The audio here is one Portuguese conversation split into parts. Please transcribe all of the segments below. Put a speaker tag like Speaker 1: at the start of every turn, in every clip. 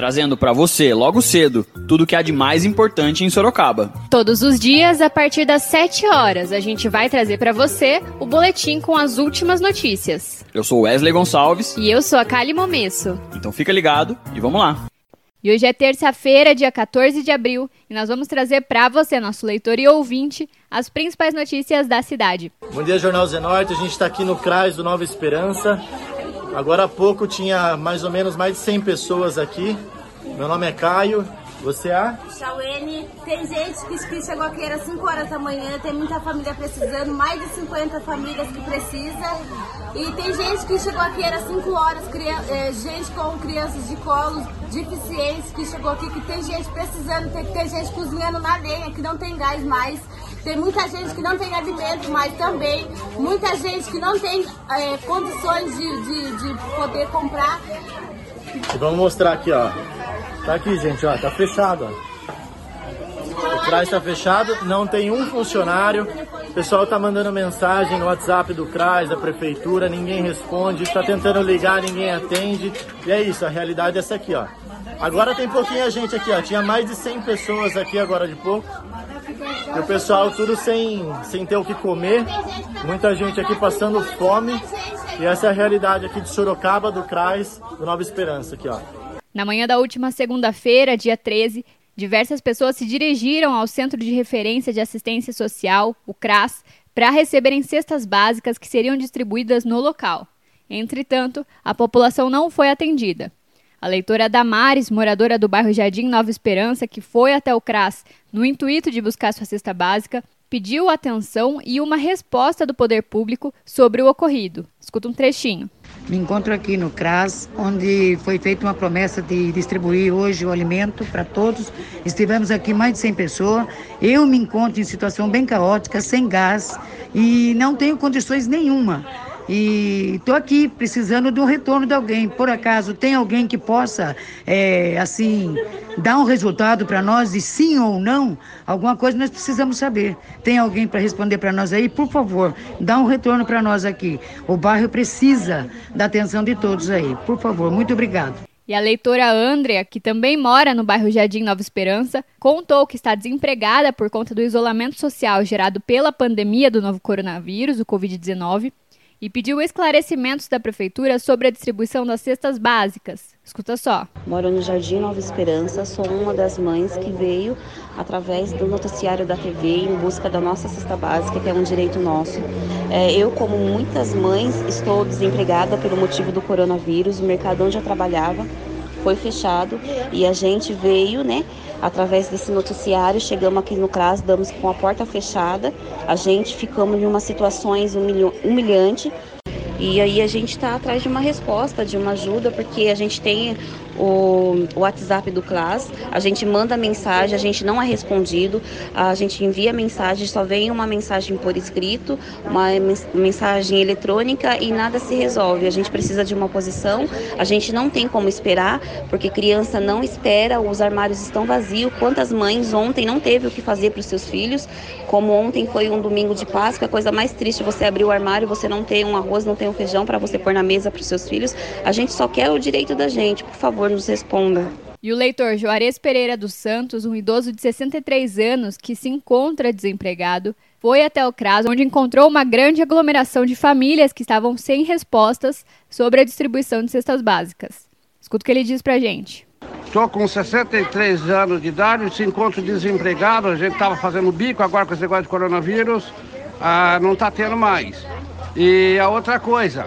Speaker 1: trazendo para você, logo cedo, tudo que há de mais importante em Sorocaba.
Speaker 2: Todos os dias, a partir das 7 horas, a gente vai trazer para você o boletim com as últimas notícias.
Speaker 1: Eu sou Wesley Gonçalves.
Speaker 2: E eu sou a Kali Momesso.
Speaker 1: Então fica ligado e vamos lá.
Speaker 2: E hoje é terça-feira, dia 14 de abril, e nós vamos trazer para você, nosso leitor e ouvinte, as principais notícias da cidade.
Speaker 3: Bom dia, Jornal Zenorte. A gente está aqui no CRAS do Nova Esperança. Agora há pouco tinha mais ou menos mais de 100 pessoas aqui. Meu nome é Caio. Você é?
Speaker 4: Chauene, tem gente que, chegou aqui às 5 horas da manhã, tem muita família precisando, mais de 50 famílias que precisam. E tem gente que chegou aqui às 5 horas, é, gente com crianças de colo, deficientes que chegou aqui, que tem gente precisando, tem, tem gente cozinhando na lenha, que não tem gás mais. Tem muita gente que não tem alimento mais também. Muita gente que não tem é, condições de, de, de poder comprar.
Speaker 3: E vamos mostrar aqui, ó. Tá aqui, gente, ó, tá fechado, ó. O CRAS está fechado, não tem um funcionário. O pessoal tá mandando mensagem no WhatsApp do CRAS, da prefeitura, ninguém responde. Está tentando ligar, ninguém atende. E é isso, a realidade é essa aqui, ó. Agora tem pouquinha gente aqui, ó. Tinha mais de 100 pessoas aqui agora de pouco. E o pessoal tudo sem, sem ter o que comer. Muita gente aqui passando fome. E essa é a realidade aqui de Sorocaba, do CRAS, do Nova Esperança aqui, ó.
Speaker 2: Na manhã da última segunda-feira, dia 13, diversas pessoas se dirigiram ao Centro de Referência de Assistência Social, o CRAS, para receberem cestas básicas que seriam distribuídas no local. Entretanto, a população não foi atendida. A leitora Damares, moradora do bairro Jardim Nova Esperança, que foi até o CRAS no intuito de buscar sua cesta básica, pediu atenção e uma resposta do poder público sobre o ocorrido. Escuta um trechinho.
Speaker 5: Me encontro aqui no CRAS, onde foi feita uma promessa de distribuir hoje o alimento para todos. Estivemos aqui mais de 100 pessoas. Eu me encontro em situação bem caótica, sem gás e não tenho condições nenhuma e estou aqui precisando de um retorno de alguém. Por acaso tem alguém que possa, é, assim, dar um resultado para nós de sim ou não? Alguma coisa nós precisamos saber. Tem alguém para responder para nós aí? Por favor, dá um retorno para nós aqui. O bairro precisa da atenção de todos aí. Por favor, muito obrigado.
Speaker 2: E a leitora Andrea, que também mora no bairro Jardim Nova Esperança, contou que está desempregada por conta do isolamento social gerado pela pandemia do novo coronavírus, o Covid-19, e pediu esclarecimentos da prefeitura sobre a distribuição das cestas básicas. Escuta só.
Speaker 6: Moro no Jardim Nova Esperança, sou uma das mães que veio através do noticiário da TV em busca da nossa cesta básica, que é um direito nosso. É, eu, como muitas mães, estou desempregada pelo motivo do coronavírus. O mercado onde eu trabalhava foi fechado e a gente veio, né, através desse noticiário, chegamos aqui no CRAS, damos com a porta fechada, a gente ficamos em uma situações humilhante. E aí a gente está atrás de uma resposta, de uma ajuda, porque a gente tem o, WhatsApp do Class, a gente manda mensagem, a gente não é respondido, a gente envia mensagem, só vem uma mensagem por escrito, uma mensagem eletrônica e nada se resolve. A gente precisa de uma posição, a gente não tem como esperar, porque criança não espera, os armários estão vazios. Quantas mães ontem não teve o que fazer para os seus filhos? Como ontem foi um domingo de Páscoa, a coisa mais triste, você abrir o armário, você não tem um arroz, não tem um feijão para você pôr na mesa para os seus filhos. A gente só quer o direito da gente, por favor, nos responda.
Speaker 2: E o leitor Juarez Pereira dos Santos, um idoso de 63 anos que se encontra desempregado, foi até o CRAS, onde encontrou uma grande aglomeração de famílias que estavam sem respostas sobre a distribuição de cestas básicas. Escuta o que ele diz pra gente.
Speaker 7: Estou com 63 anos de idade, se encontro desempregado, a gente estava fazendo bico agora com esse negócio de coronavírus, ah, não está tendo mais. E a outra coisa,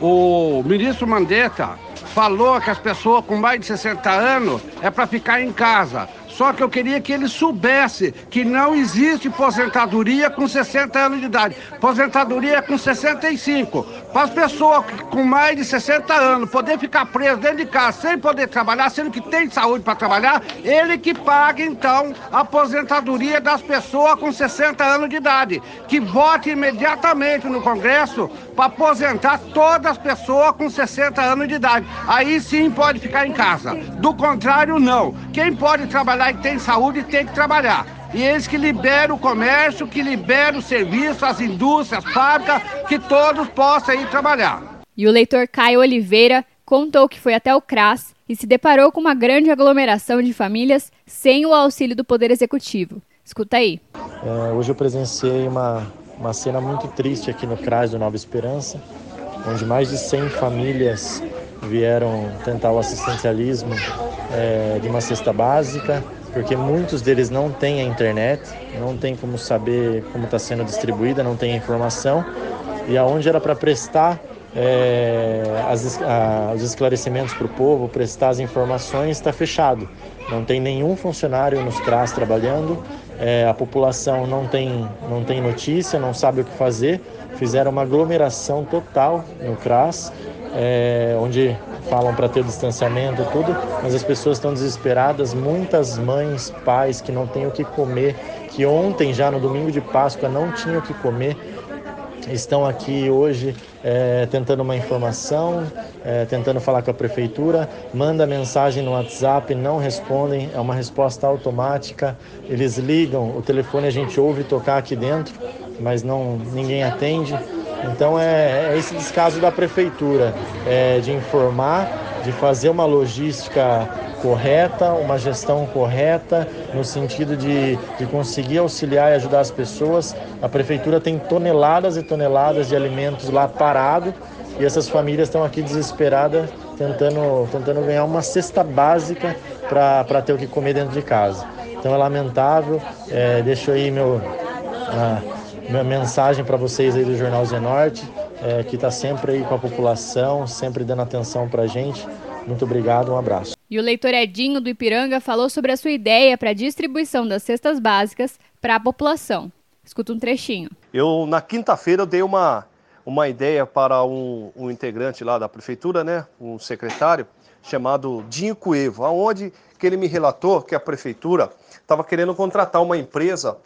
Speaker 7: o ministro Mandetta falou que as pessoas com mais de 60 anos é para ficar em casa. Só que eu queria que ele soubesse que não existe aposentadoria com 60 anos de idade. Aposentadoria é com 65. Para as pessoas com mais de 60 anos poder ficar preso dentro de casa sem poder trabalhar, sendo que tem saúde para trabalhar, ele que paga então a aposentadoria das pessoas com 60 anos de idade. Que vote imediatamente no Congresso para aposentar todas as pessoas com 60 anos de idade. Aí sim pode ficar em casa. Do contrário, não. Quem pode trabalhar e tem saúde tem que trabalhar. E eles que liberam o comércio, que liberam o serviço, as indústrias, as fábricas, que todos possam ir trabalhar.
Speaker 2: E o leitor Caio Oliveira contou que foi até o CRAS e se deparou com uma grande aglomeração de famílias sem o auxílio do Poder Executivo. Escuta aí.
Speaker 8: É, hoje eu presenciei uma, uma cena muito triste aqui no CRAS do Nova Esperança, onde mais de 100 famílias vieram tentar o assistencialismo é, de uma cesta básica, porque muitos deles não têm a internet, não tem como saber como está sendo distribuída, não tem informação, e aonde era para prestar é, as, a, os esclarecimentos para o povo, prestar as informações, está fechado. Não tem nenhum funcionário nos CRAS trabalhando, é, a população não tem, não tem notícia, não sabe o que fazer. Fizeram uma aglomeração total no CRAS, é, onde falam para ter distanciamento e tudo, mas as pessoas estão desesperadas. Muitas mães, pais que não têm o que comer, que ontem, já no domingo de Páscoa, não tinham o que comer, estão aqui hoje é, tentando uma informação, é, tentando falar com a prefeitura, manda mensagem no WhatsApp, não respondem, é uma resposta automática. Eles ligam, o telefone a gente ouve tocar aqui dentro, mas não ninguém atende. Então é, é esse descaso da prefeitura, é, de informar, de fazer uma logística correta, uma gestão correta, no sentido de, de conseguir auxiliar e ajudar as pessoas. A prefeitura tem toneladas e toneladas de alimentos lá parado e essas famílias estão aqui desesperadas tentando, tentando ganhar uma cesta básica para ter o que comer dentro de casa. Então é lamentável, é, deixo aí meu, a, minha mensagem para vocês aí do Jornal Zenorte, é, que está sempre aí com a população, sempre dando atenção para a gente. Muito obrigado, um abraço.
Speaker 2: E o leitor Edinho do Ipiranga falou sobre a sua ideia para a distribuição das cestas básicas para a população. Escuta um trechinho.
Speaker 9: Eu, na quinta-feira, eu dei uma, uma ideia para um, um, integrante lá da prefeitura, né, um secretário, chamado Dinho Cuevo, aonde que ele me relatou que a prefeitura estava querendo contratar uma empresa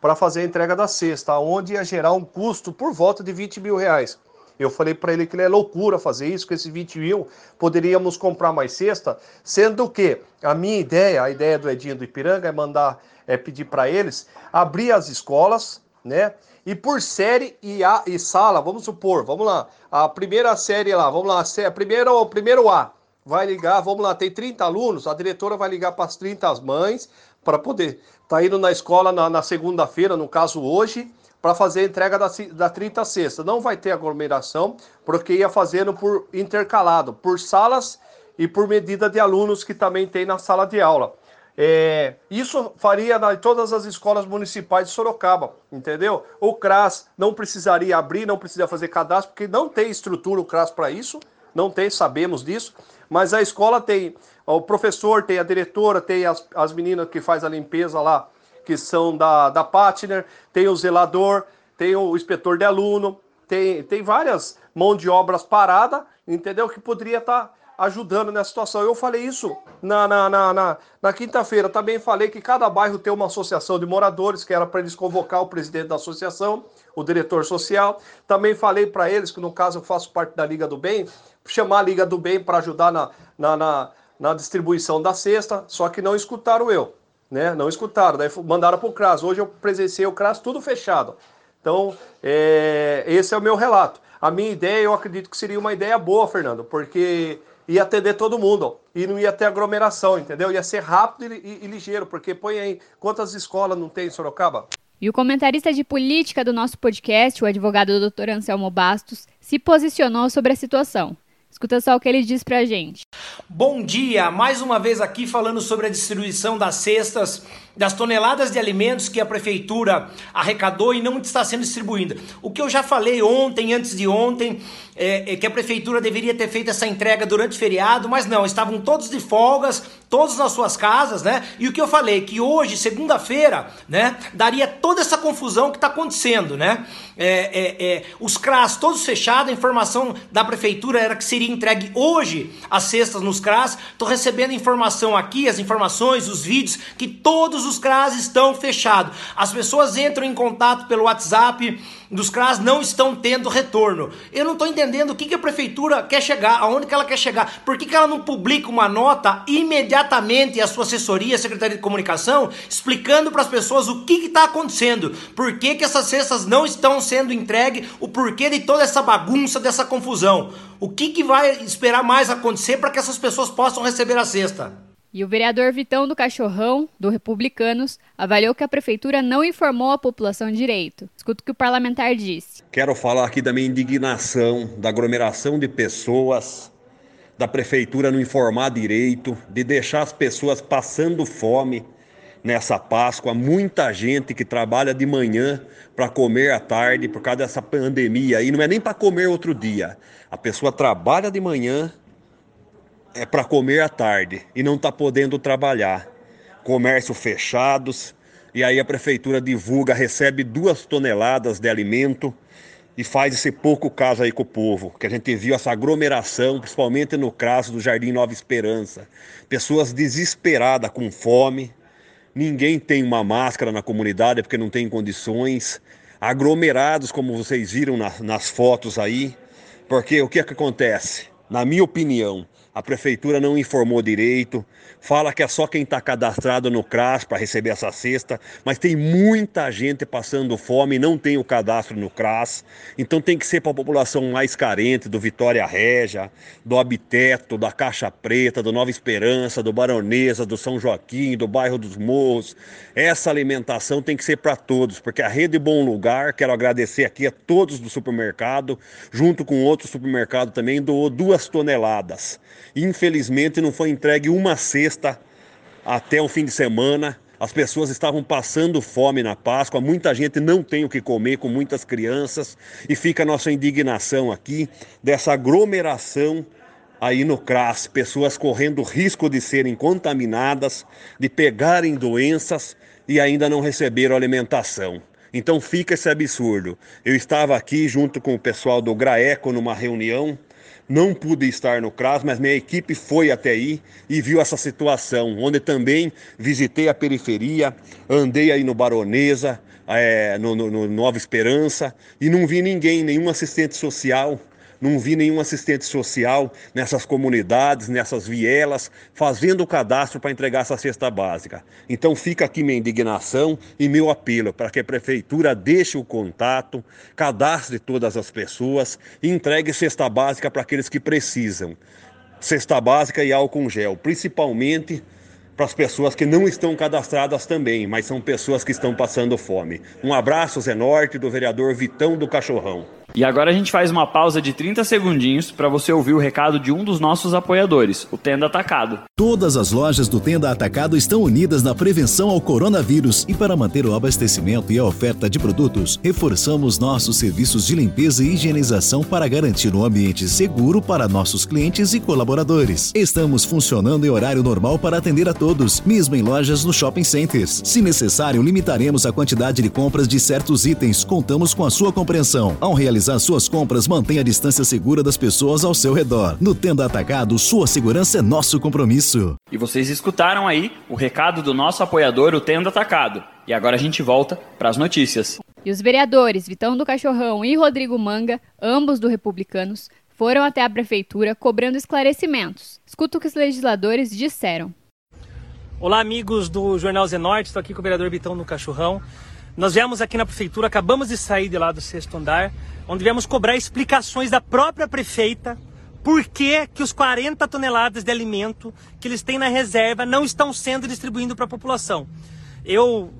Speaker 9: para fazer a entrega da cesta, onde ia gerar um custo por volta de 20 mil reais. Eu falei para ele que é loucura fazer isso, com esses 20 mil poderíamos comprar mais cesta, sendo que a minha ideia, a ideia do Edinho do Ipiranga é mandar, é pedir para eles abrir as escolas, né? E por série e, a, e sala, vamos supor, vamos lá, a primeira série lá, vamos lá, a primeira, o primeiro A, vai ligar, vamos lá, tem 30 alunos, a diretora vai ligar para as 30 mães para poder tá indo na escola na, na segunda-feira, no caso hoje, para fazer a entrega da, da 30 sexta. Não vai ter aglomeração, porque ia fazendo por intercalado, por salas e por medida de alunos que também tem na sala de aula. É, isso faria em todas as escolas municipais de Sorocaba, entendeu? O CRAS não precisaria abrir, não precisaria fazer cadastro, porque não tem estrutura o CRAS para isso, não tem, sabemos disso, mas a escola tem, o professor tem, a diretora tem as, as meninas que faz a limpeza lá que são da, da Partner, tem o zelador, tem o inspetor de aluno, tem, tem várias mão de obras parada, entendeu? Que poderia estar tá ajudando nessa situação. Eu falei isso na, na, na, na, na quinta-feira. Também falei que cada bairro tem uma associação de moradores, que era para eles convocar o presidente da associação, o diretor social. Também falei para eles, que no caso eu faço parte da Liga do Bem, chamar a Liga do Bem para ajudar na, na, na, na distribuição da cesta, só que não escutaram eu né? Não escutaram, daí mandaram para o CRAS. Hoje eu presenciei o CRAS tudo fechado. Então, é, esse é o meu relato. A minha ideia, eu acredito que seria uma ideia boa, Fernando, porque ia atender todo mundo e não ia ter aglomeração, entendeu? Ia ser rápido e, e, e ligeiro, porque põe aí quantas escolas não tem em Sorocaba?
Speaker 2: E o comentarista de política do nosso podcast, o advogado Dr. Anselmo Bastos, se posicionou sobre a situação. Escuta só o que ele diz pra gente.
Speaker 10: Bom dia, mais uma vez aqui falando sobre a distribuição das cestas, das toneladas de alimentos que a prefeitura arrecadou e não está sendo distribuída. O que eu já falei ontem, antes de ontem, é, é, que a prefeitura deveria ter feito essa entrega durante o feriado, mas não, estavam todos de folgas, todos nas suas casas, né? E o que eu falei, que hoje, segunda-feira, né, daria toda essa confusão que está acontecendo, né? É, é, é, os CRAS todos fechados, a informação da prefeitura era que seria entregue hoje as cestas nos CRAS. Estou recebendo informação aqui, as informações, os vídeos, que todos os CRAS estão fechados. As pessoas entram em contato pelo WhatsApp dos CRAS, não estão tendo retorno. Eu não estou entendendo o que, que a prefeitura quer chegar, aonde que ela quer chegar. Por que, que ela não publica uma nota imediatamente a sua assessoria, a Secretaria de Comunicação, explicando para as pessoas o que está acontecendo, por que, que essas cestas não estão sendo entregues, o porquê de toda essa bagunça, dessa confusão. O que, que vai esperar mais acontecer para que essas pessoas possam receber a cesta?
Speaker 2: E o vereador Vitão do Cachorrão, do Republicanos, avaliou que a prefeitura não informou a população direito. Escuta o que o parlamentar disse.
Speaker 11: Quero falar aqui da minha indignação, da aglomeração de pessoas, da prefeitura não informar direito, de deixar as pessoas passando fome nessa Páscoa. Muita gente que trabalha de manhã para comer à tarde por causa dessa pandemia. E não é nem para comer outro dia. A pessoa trabalha de manhã é para comer à tarde e não está podendo trabalhar. Comércio fechados, e aí a prefeitura divulga, recebe duas toneladas de alimento e faz esse pouco caso aí com o povo, que a gente viu essa aglomeração, principalmente no caso do Jardim Nova Esperança. Pessoas desesperadas com fome, ninguém tem uma máscara na comunidade porque não tem condições, aglomerados como vocês viram na, nas fotos aí, porque o que, é que acontece? Na minha opinião, a prefeitura não informou direito, fala que é só quem está cadastrado no CRAS para receber essa cesta, mas tem muita gente passando fome e não tem o cadastro no CRAS, então tem que ser para a população mais carente, do Vitória Régia, do Habiteto, da Caixa Preta, do Nova Esperança, do Baronesa, do São Joaquim, do bairro dos Morros. Essa alimentação tem que ser para todos, porque a Rede Bom Lugar, quero agradecer aqui a todos do supermercado, junto com outro supermercado também, doou duas toneladas. Infelizmente não foi entregue uma cesta até o fim de semana. As pessoas estavam passando fome na Páscoa, muita gente não tem o que comer, com muitas crianças, e fica a nossa indignação aqui dessa aglomeração aí no CRAS, pessoas correndo risco de serem contaminadas, de pegarem doenças e ainda não receberam alimentação. Então fica esse absurdo. Eu estava aqui junto com o pessoal do GRAECO numa reunião não pude estar no CRAS, mas minha equipe foi até aí e viu essa situação, onde também visitei a periferia, andei aí no Baronesa, é, no, no, no Nova Esperança, e não vi ninguém, nenhum assistente social não vi nenhum assistente social nessas comunidades, nessas vielas, fazendo o cadastro para entregar essa cesta básica. Então fica aqui minha indignação e meu apelo para que a prefeitura deixe o contato, cadastre todas as pessoas e entregue cesta básica para aqueles que precisam. Cesta básica e álcool gel, principalmente para as pessoas que não estão cadastradas também, mas são pessoas que estão passando fome. Um abraço, Zé Norte, do vereador Vitão do Cachorrão.
Speaker 1: E agora a gente faz uma pausa de 30 segundinhos para você ouvir o recado de um dos nossos apoiadores, o Tenda Atacado.
Speaker 12: Todas as lojas do Tenda Atacado estão unidas na prevenção ao coronavírus e para manter o abastecimento e a oferta de produtos, reforçamos nossos serviços de limpeza e higienização para garantir um ambiente seguro para nossos clientes e colaboradores. Estamos funcionando em horário normal para atender a todos, mesmo em lojas no shopping centers. Se necessário, limitaremos a quantidade de compras de certos itens. Contamos com a sua compreensão. Ao realizar realizar suas compras, mantenha a distância segura das pessoas ao seu redor. No Tenda Atacado, sua segurança é nosso compromisso.
Speaker 1: E vocês escutaram aí o recado do nosso apoiador, o Tenda Atacado. E agora a gente volta para as notícias.
Speaker 2: E os vereadores Vitão do Cachorrão e Rodrigo Manga, ambos do Republicanos, foram até a prefeitura cobrando esclarecimentos. Escuta o que os legisladores disseram.
Speaker 13: Olá, amigos do Jornal Zenorte, estou aqui com o vereador Vitão do Cachorrão. Nós viemos aqui na prefeitura, acabamos de sair de lá do sexto andar, onde viemos cobrar explicações da própria prefeita por que, que os 40 toneladas de alimento que eles têm na reserva não estão sendo distribuídos para a população. Eu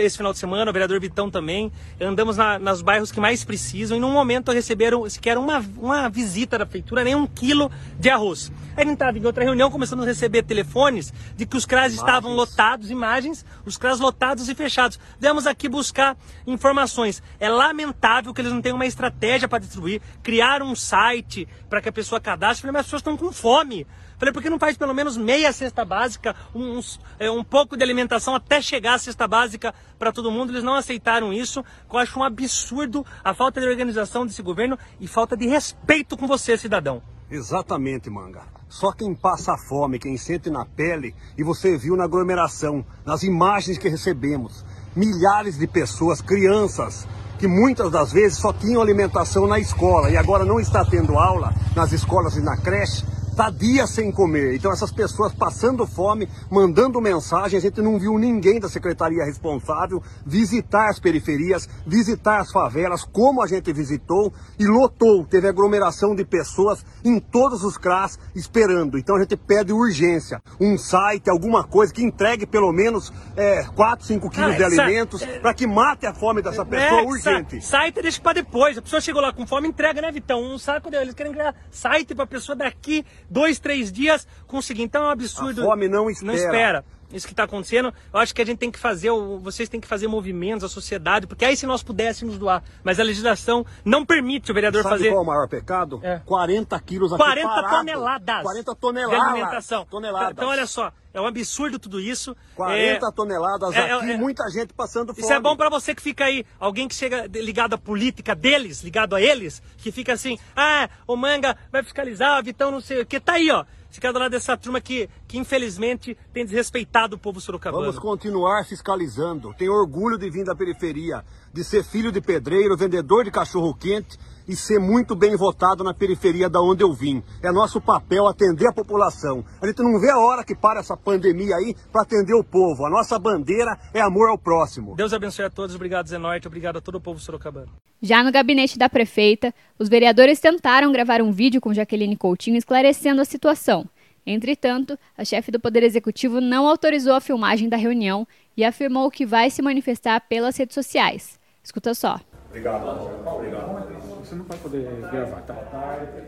Speaker 13: esse final de semana, o vereador Vitão também. Andamos na, nos bairros que mais precisam e num momento receberam sequer uma, uma visita da prefeitura, nem um quilo de arroz. Aí a gente estava em outra reunião, começamos a receber telefones de que os CRAS estavam lotados, imagens, os CRAS lotados e fechados. Viemos aqui buscar informações. É lamentável que eles não tenham uma estratégia para distribuir, criar um site para que a pessoa cadastre. Mas as pessoas estão com fome. Falei, por que não faz pelo menos meia cesta básica, uns, é, um pouco de alimentação até chegar a cesta básica para todo mundo? Eles não aceitaram isso. Eu acho um absurdo a falta de organização desse governo e falta de respeito com você, cidadão.
Speaker 11: Exatamente, Manga. Só quem passa fome, quem sente na pele, e você viu na aglomeração, nas imagens que recebemos, milhares de pessoas, crianças, que muitas das vezes só tinham alimentação na escola e agora não está tendo aula nas escolas e na creche, está dias sem comer. Então essas pessoas passando fome, mandando mensagem, a gente não viu ninguém da secretaria responsável visitar as periferias, visitar as favelas, como a gente visitou e lotou, teve aglomeração de pessoas em todos os CRAS esperando. Então a gente pede urgência, um site, alguma coisa que entregue pelo menos é, 4, 5 quilos
Speaker 13: Ah,
Speaker 11: de
Speaker 13: essa-
Speaker 11: alimentos para que mate a fome dessa pessoa
Speaker 13: É,
Speaker 11: urgente.
Speaker 13: Site deixa pra depois. A pessoa chegou lá com fome, entrega, né, Vitão? Um saco dele. Eles querem criar site pra pessoa daqui dois, três dias conseguir. Então é um absurdo.
Speaker 11: A fome não
Speaker 13: Não
Speaker 11: espera.
Speaker 13: espera. Isso que está acontecendo, eu acho que a gente tem que fazer, vocês têm que fazer movimentos, a sociedade, porque aí se nós pudéssemos doar, mas a legislação não permite o vereador
Speaker 11: Sabe
Speaker 13: fazer.
Speaker 11: qual é o maior pecado?
Speaker 13: É.
Speaker 11: 40 quilos aqui
Speaker 13: 40
Speaker 11: parado.
Speaker 13: toneladas
Speaker 11: 40
Speaker 13: de
Speaker 11: toneladas.
Speaker 13: alimentação.
Speaker 11: Toneladas.
Speaker 13: Então, olha só, é um absurdo tudo isso.
Speaker 11: 40
Speaker 13: É-
Speaker 11: toneladas
Speaker 13: é-
Speaker 11: aqui,
Speaker 13: é-
Speaker 11: muita gente passando fome.
Speaker 13: Isso é bom pra você que fica aí, alguém que chega ligado à política deles, ligado a eles, que fica assim, ah, o Manga vai fiscalizar, o Vitão não sei o que, tá aí, ó. Fica do lado dessa turma que, que infelizmente tem desrespeitado o povo sorocabano.
Speaker 11: Vamos continuar fiscalizando. Tenho orgulho de vir da periferia, de ser filho de pedreiro, vendedor de cachorro quente e ser muito bem votado na periferia da onde eu vim. É nosso papel atender a população. A gente não vê a hora que para essa pandemia aí para atender o povo. A nossa bandeira é amor ao próximo.
Speaker 13: Deus abençoe a todos, obrigado Zé Norte, obrigado a todo o povo sorocabano.
Speaker 2: Já no gabinete da prefeita, os vereadores tentaram gravar um vídeo com Jaqueline Coutinho esclarecendo a situação. Entretanto, a chefe do Poder Executivo não autorizou a filmagem da reunião e afirmou que vai se manifestar pelas redes sociais. Escuta só.
Speaker 14: Obrigado. Obrigado.
Speaker 15: Você não vai poder gravar, tá?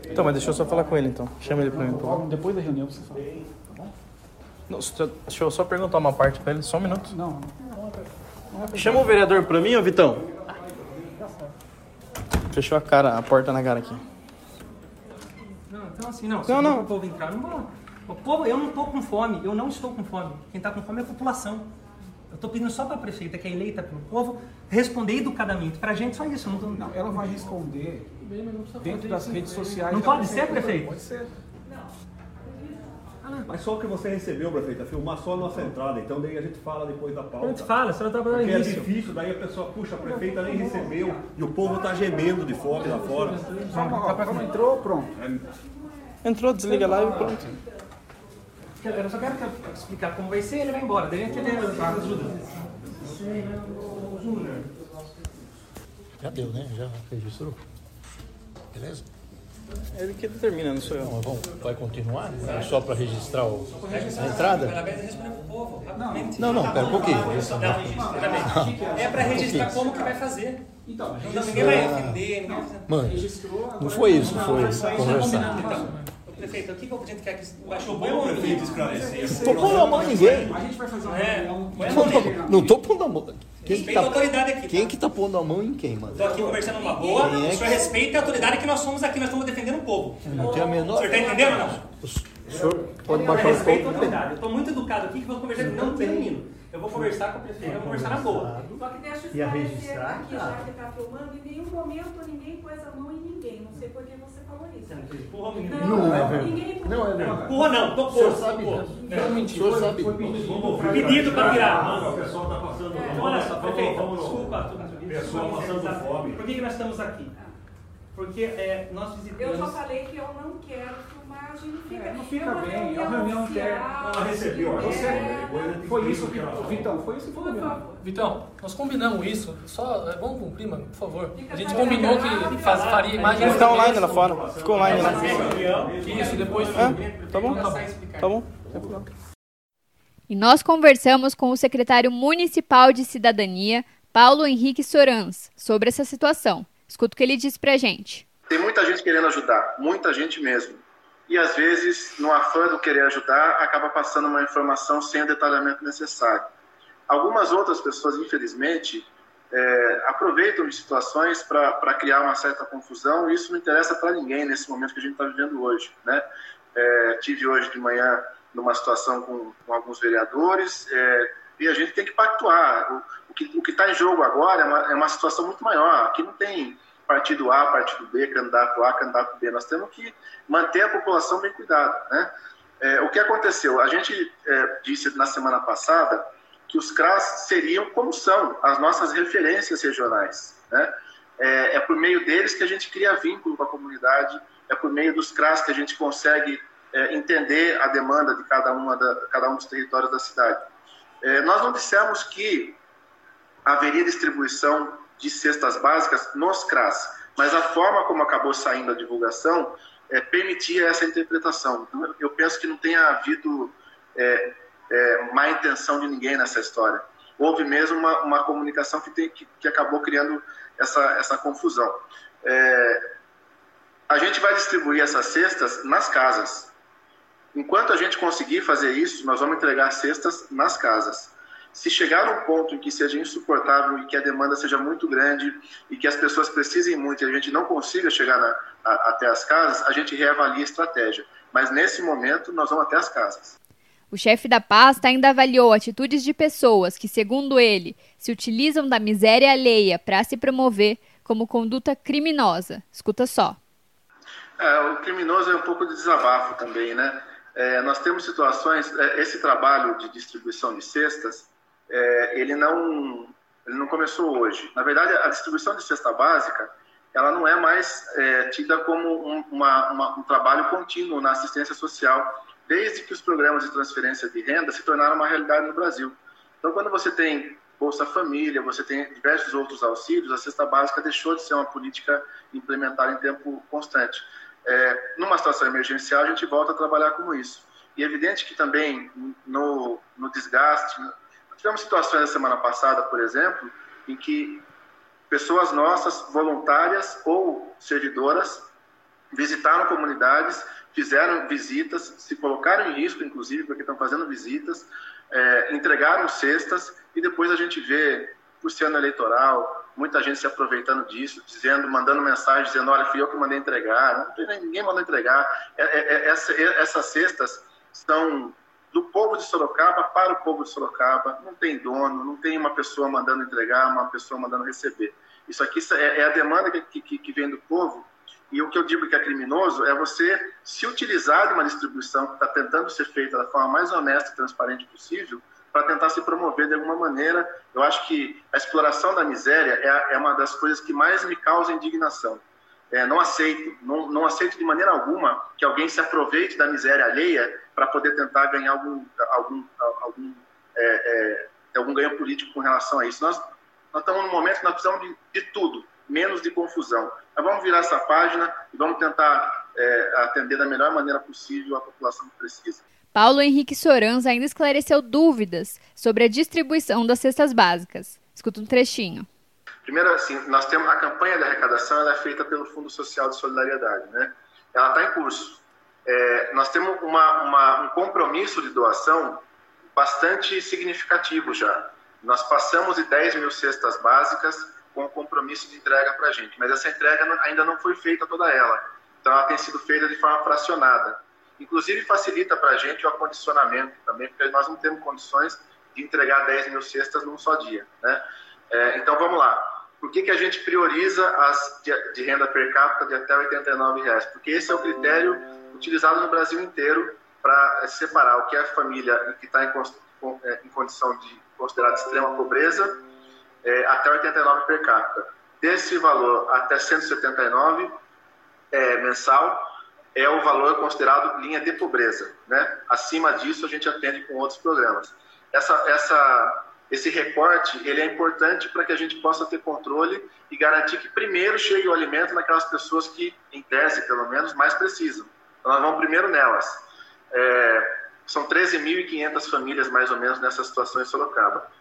Speaker 14: Então, mas deixa eu só falar com ele então. Chama ele pra mim, por favor.
Speaker 15: Depois da reunião você fala.
Speaker 14: Não, só- deixa eu só perguntar uma parte pra ele, só um minuto.
Speaker 15: Não.
Speaker 14: Chama o vereador pra mim, ô Vitão. Fechou a cara, a porta na cara aqui.
Speaker 13: Não, então assim, não,
Speaker 14: Não, não.
Speaker 13: o povo entrar, não vão. O povo, eu não estou com fome, eu não estou com fome. Quem está com fome é a população. Eu estou pedindo só para a prefeita, que é eleita pelo povo, responder educadamente. Para a gente, só isso. eu Não, tô...
Speaker 15: Não, ela vai responder dentro das redes sociais.
Speaker 13: Não pode ser, prefeito?
Speaker 15: Pode ser.
Speaker 11: Mas só o que você recebeu, prefeita, filmar só a nossa entrada. Então daí a gente fala depois da pauta.
Speaker 13: A gente fala, a senhora estava no
Speaker 11: Porque é
Speaker 13: início.
Speaker 11: difícil, daí a pessoa, puxa, a prefeita nem recebeu e o povo tá gemendo de fome lá fora.
Speaker 15: Calma, calma, entrou, pronto.
Speaker 14: Entrou, desliga lá e pronto.
Speaker 13: Eu só quero explicar como vai ser ele vai embora. Daí as ajuda.
Speaker 16: Já deu, né? Já registrou. Beleza?
Speaker 14: Ele que determina, não sou eu.
Speaker 16: Não, vamos, vai continuar? É só para registrar o, a entrada? Não, não, pera um pouquinho.
Speaker 13: É para registrar como que vai fazer.
Speaker 15: Então,
Speaker 13: ninguém vai defender, ninguém vai fazer.
Speaker 16: Mano, não foi isso, foi conversar.
Speaker 13: Prefeito, o que que a gente quer que achou bom ou prefeito esclarecer?
Speaker 16: Tô pondo a mão em ninguém.
Speaker 15: A gente vai fazer uma
Speaker 13: É,
Speaker 15: reunião.
Speaker 16: Não, tô pondo a mão. Quem que,
Speaker 13: Respeita a
Speaker 16: tá,
Speaker 13: autoridade aqui.
Speaker 16: quem que tá pondo a mão em quem, mano?
Speaker 13: Estou aqui conversando numa boa,
Speaker 16: Quem é
Speaker 13: o
Speaker 16: que-
Speaker 13: senhor respeita a autoridade que nós somos aqui, nós estamos defendendo o povo.
Speaker 16: Não tem a
Speaker 13: O
Speaker 16: menor.
Speaker 13: senhor está entendendo ou não?
Speaker 16: O senhor pode baixar o
Speaker 13: respeito a
Speaker 16: tom.
Speaker 13: autoridade. Eu estou muito educado aqui que vou conversar não termino. Eu vou conversar com a prefeita, eu vou conversar na boa.
Speaker 17: Só que deixa eu
Speaker 16: E a
Speaker 17: esclarecer aqui, já que tá filmando, em nenhum momento ninguém pôs a mão em ninguém. Não sei por que você isso.
Speaker 13: Empurrou, menino.
Speaker 16: Não é verdade.
Speaker 17: ninguém empurrou.
Speaker 16: Não é verdade.
Speaker 13: Empurrou não, tô
Speaker 16: O senhor sabe disso. O senhor sabe disso.
Speaker 13: Pedido para tirar.
Speaker 11: O pessoal tá passando
Speaker 13: Então, olha só, prefeito,
Speaker 11: vamos,
Speaker 13: desculpa. tudo isso.
Speaker 11: Pessoal passando fome.
Speaker 13: Por que, que nós estamos aqui? Porque é, nós
Speaker 17: Eu
Speaker 13: visitamos...
Speaker 17: só falei que eu não quero filmagem, não fica,
Speaker 15: É, não fica
Speaker 17: é uma
Speaker 15: bem, é uma
Speaker 17: reunião
Speaker 15: reunião
Speaker 17: oficial,
Speaker 11: Ela recebeu.
Speaker 15: Você,
Speaker 17: é,
Speaker 15: foi isso que. Vitão, foi isso que foi.
Speaker 18: Vitão, nós combinamos isso. Só é, vamos cumprir, mano, por favor. A gente combinou que faz, faria imagem.
Speaker 14: Ele tá online lá fora. Ficou online lá.
Speaker 18: Isso, depois.
Speaker 14: É, tá bom? Tá bom. Sem problema.
Speaker 2: E nós conversamos com o secretário municipal de Cidadania, Paulo Henrique Sorans, sobre essa situação. Escuta o que ele disse pra gente.
Speaker 19: Tem muita gente querendo ajudar, muita gente mesmo. E às vezes, no afã do querer ajudar, acaba passando uma informação sem o detalhamento necessário. Algumas outras pessoas, infelizmente, é, aproveitam de situações para criar uma certa confusão e isso não interessa para ninguém nesse momento que a gente está vivendo hoje. Né? É, tive hoje de manhã numa situação com, com alguns vereadores é, e a gente tem que pactuar. O, o que está em jogo agora é uma, é uma situação muito maior. Aqui não tem partido A, partido B, candidato A, candidato B. Nós temos que manter a população bem cuidada. Né? É, o que aconteceu? A gente é, disse na semana passada que os CRAS seriam como são as nossas referências regionais. Né? É, é, por meio deles que a gente cria vínculo com a comunidade, é por meio dos CRAS que a gente consegue é, entender a demanda de cada, uma da, cada um dos territórios da cidade. É, nós não dissemos que haveria distribuição de cestas básicas nos CRAS, mas a forma como acabou saindo a divulgação é, permitia essa interpretação. Então, eu penso que não tenha havido é, é, má intenção de ninguém nessa história. Houve mesmo uma, uma comunicação que, tem, que, que, acabou criando essa, essa confusão. É, a gente vai distribuir essas cestas nas casas. Enquanto a gente conseguir fazer isso, nós vamos entregar cestas nas casas. Se chegar um ponto em que seja insuportável e que a demanda seja muito grande e que as pessoas precisem muito e a gente não consiga chegar na, a, até as casas, a gente reavalia a estratégia. Mas nesse momento, nós vamos até as casas.
Speaker 2: O chefe da pasta ainda avaliou atitudes de pessoas que, segundo ele, se utilizam da miséria alheia para se promover como conduta criminosa. Escuta só.
Speaker 19: É, o criminoso é um pouco de desabafo também, né? É, nós temos situações, é, esse trabalho de distribuição de cestas, é, ele não ele não começou hoje. Na verdade, a distribuição de cesta básica, ela não é mais é, tida como um, uma, uma, um trabalho contínuo na assistência social desde que os programas de transferência de renda se tornaram uma realidade no Brasil. Então, quando você tem Bolsa Família, você tem diversos outros auxílios, a cesta básica deixou de ser uma política implementada em tempo constante. É, numa situação emergencial, a gente volta a trabalhar como isso. E é evidente que também no, no desgaste, tivemos situações na semana passada, por exemplo, em que pessoas nossas, voluntárias ou servidoras, visitaram comunidades fizeram visitas, se colocaram em risco, inclusive, porque estão fazendo visitas, é, entregaram cestas e depois a gente vê, por ser ano eleitoral, muita gente se aproveitando disso, dizendo, mandando mensagem, dizendo, olha, fui eu que mandei entregar. Ninguém mandou entregar. É, é, é essa, é, essas cestas são do povo de Sorocaba para o povo de Sorocaba. Não tem dono, não tem uma pessoa mandando entregar, uma pessoa mandando receber. Isso aqui é, é a demanda que, que, que vem do povo e o que eu digo que é criminoso é você se utilizar de uma distribuição que está tentando ser feita da forma mais honesta e transparente possível para tentar se promover de alguma maneira. Eu acho que a exploração da miséria é, é uma das coisas que mais me causa indignação. É, não aceito, não, não, aceito de maneira alguma que alguém se aproveite da miséria alheia para poder tentar ganhar algum, algum, algum, é, é, algum ganho político com relação a isso. Nós, nós estamos num momento que nós precisamos de, de tudo menos de confusão. Mas vamos virar essa página e vamos tentar é, atender da melhor maneira possível a população que precisa.
Speaker 2: Paulo Henrique Sorans ainda esclareceu dúvidas sobre a distribuição das cestas básicas. Escuta um trechinho.
Speaker 19: Primeiro, assim, nós temos a campanha de arrecadação, é feita pelo Fundo Social de Solidariedade, né? Ela está em curso. É, nós temos uma, uma, um compromisso de doação bastante significativo já. Nós passamos de 10 mil cestas básicas com o compromisso de entrega para a gente. Mas essa entrega ainda não foi feita toda ela. Então, ela tem sido feita de forma fracionada. Inclusive, facilita para a gente o acondicionamento também, porque nós não temos condições de entregar 10 mil cestas num só dia. Né? É, então, vamos lá. Por que, que a gente prioriza as de, de renda per capita de até R$ 89? Reais? Porque esse é o critério utilizado no Brasil inteiro para separar o que é família que está em, é, em condição de considerada extrema pobreza é, até 89 per capita. Desse valor até 179 é, mensal é o valor considerado linha de pobreza. Né? Acima disso, a gente atende com outros programas. Essa, essa, esse recorte ele é importante para que a gente possa ter controle e garantir que primeiro chegue o alimento naquelas pessoas que, em tese, pelo menos, mais precisam. Então, nós vamos primeiro nelas. É, São 13.500 famílias, mais ou menos, nessa situação em Sorocaba.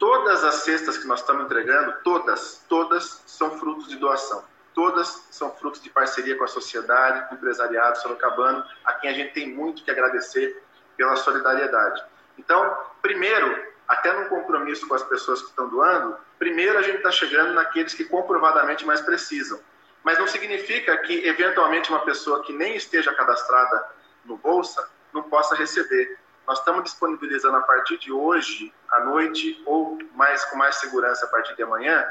Speaker 19: Todas as cestas que nós estamos entregando, todas, todas são frutos de doação. Todas são frutos de parceria com a sociedade, com o empresariado sorocabano, a quem a gente tem muito que agradecer pela solidariedade. Então, primeiro, até num compromisso com as pessoas que estão doando, primeiro a gente está chegando naqueles que comprovadamente mais precisam. Mas não significa que, eventualmente, uma pessoa que nem esteja cadastrada no Bolsa não possa receber. Nós estamos disponibilizando a partir de hoje, à noite, ou mais com mais segurança a partir de amanhã,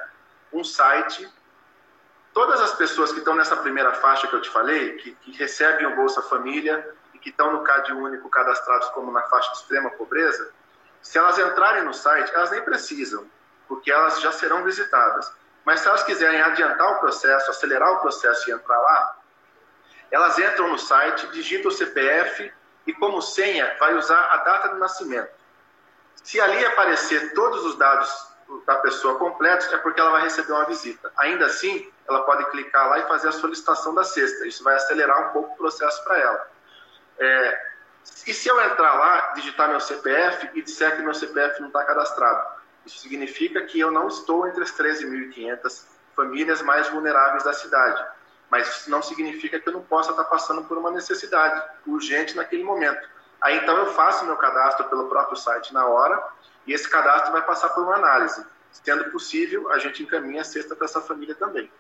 Speaker 19: um site. Todas as pessoas que estão nessa primeira faixa que eu te falei, que, que recebem o Bolsa Família e que estão no CAD único cadastrados como na faixa de extrema pobreza, se elas entrarem no site, elas nem precisam, porque elas já serão visitadas. Mas se elas quiserem adiantar o processo, acelerar o processo e entrar lá, elas entram no site, digitam o CPF e, como senha, vai usar a data de nascimento. Se ali aparecer todos os dados da pessoa completos, é porque ela vai receber uma visita. Ainda assim, ela pode clicar lá e fazer a solicitação da cesta. Isso vai acelerar um pouco o processo para ela. É, e se eu entrar lá, digitar meu CPF e disser que meu CPF não está cadastrado? Isso significa que eu não estou entre as 13.500 famílias mais vulneráveis da cidade. Mas isso não significa que eu não possa estar passando por uma necessidade urgente naquele momento. Aí então eu faço meu cadastro pelo próprio site na hora e esse cadastro vai passar por uma análise. Sendo possível, a gente encaminha a cesta para essa família também.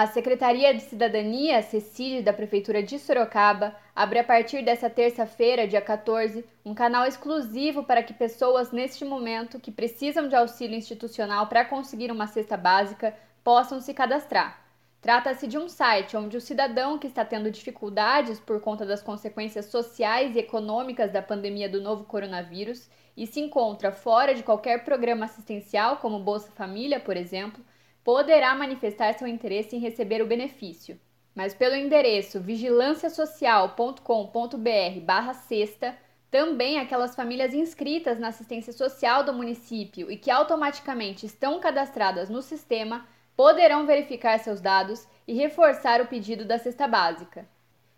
Speaker 2: A Secretaria de Cidadania, CECID, da Prefeitura de Sorocaba, abre a partir desta terça-feira, dia 14, um canal exclusivo para que pessoas neste momento que precisam de auxílio institucional para conseguir uma cesta básica possam se cadastrar. Trata-se de um site onde o cidadão que está tendo dificuldades por conta das consequências sociais e econômicas da pandemia do novo coronavírus e se encontra fora de qualquer programa assistencial, como Bolsa Família, por exemplo, poderá manifestar seu interesse em receber o benefício. Mas pelo endereço vigilanciasocial.com.br barra sexta, também aquelas famílias inscritas na assistência social do município e que automaticamente estão cadastradas no sistema poderão verificar seus dados e reforçar o pedido da cesta básica.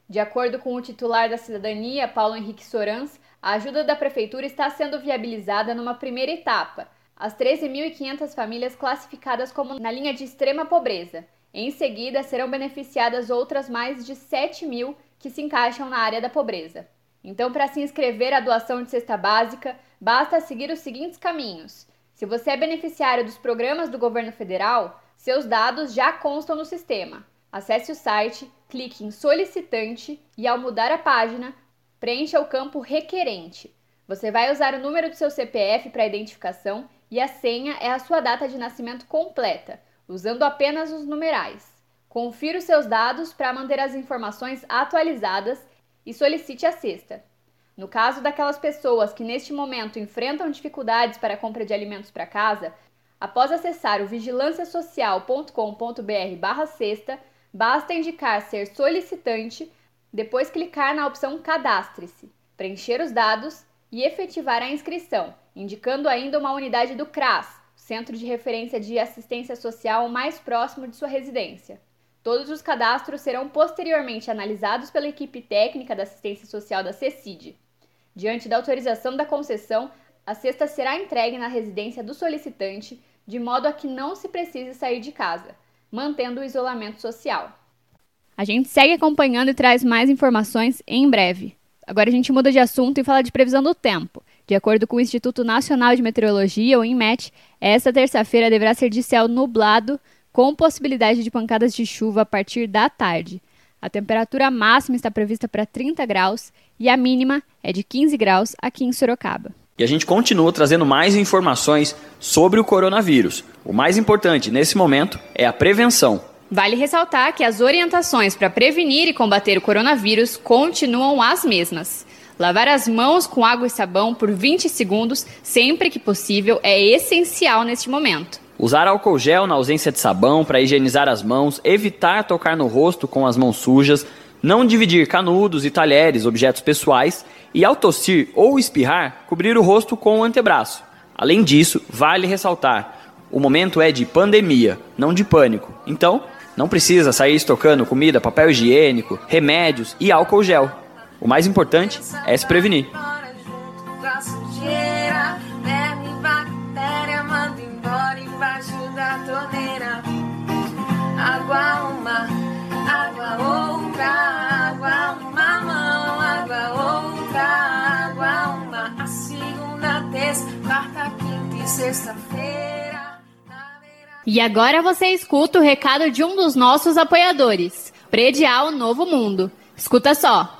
Speaker 2: De acordo com o titular da Cidadania, Paulo Henrique Sorans, a ajuda da Prefeitura está sendo viabilizada numa primeira etapa, as 13.500 famílias classificadas como na linha de extrema pobreza. Em seguida, serão beneficiadas outras mais de 7 mil que se encaixam na área da pobreza. Então, para se inscrever à doação de cesta básica, basta seguir os seguintes caminhos. Se você é beneficiário dos programas do governo federal, seus dados já constam no sistema. Acesse o site, clique em Solicitante e, ao mudar a página, preencha o campo Requerente. Você vai usar o número do seu CPF para identificação e a senha é a sua data de nascimento completa, usando apenas os numerais. Confira os seus dados para manter as informações atualizadas e solicite a cesta. No caso daquelas pessoas que neste momento enfrentam dificuldades para a compra de alimentos para casa, após acessar o vigilanciasocial.com.br/barra cesta, basta indicar ser solicitante, depois clicar na opção Cadastre-se, preencher os dados e efetivar a inscrição indicando ainda uma unidade do CRAS, Centro de Referência de Assistência Social mais próximo de sua residência. Todos os cadastros serão posteriormente analisados pela equipe técnica da assistência social da CECID. Diante da autorização da concessão, a cesta será entregue na residência do solicitante, de modo a que não se precise sair de casa, mantendo o isolamento social. A gente segue acompanhando e traz mais informações em breve. Agora a gente muda de assunto e fala de previsão do tempo. De acordo com o Instituto Nacional de Meteorologia, o INMET, esta terça-feira deverá ser de céu nublado, com possibilidade de pancadas de chuva a partir da tarde. A temperatura máxima está prevista para 30 graus e a mínima é de 15 graus aqui em Sorocaba.
Speaker 1: E a gente continua trazendo mais informações sobre o coronavírus. O mais importante nesse momento é a prevenção.
Speaker 2: Vale ressaltar que as orientações para prevenir e combater o coronavírus continuam as mesmas. Lavar as mãos com água e sabão por 20 segundos, sempre que possível, é essencial neste momento.
Speaker 1: Usar álcool gel na ausência de sabão para higienizar as mãos, evitar tocar no rosto com as mãos sujas, não dividir canudos e talheres, objetos pessoais, e ao tossir ou espirrar, cobrir o rosto com o antebraço. Além disso, vale ressaltar: o momento é de pandemia, não de pânico. Então, não precisa sair estocando comida, papel higiênico, remédios e álcool gel. O mais importante é se prevenir.
Speaker 20: E.
Speaker 2: E agora você escuta o recado de um dos nossos apoiadores, Predial Novo Mundo. Escuta só.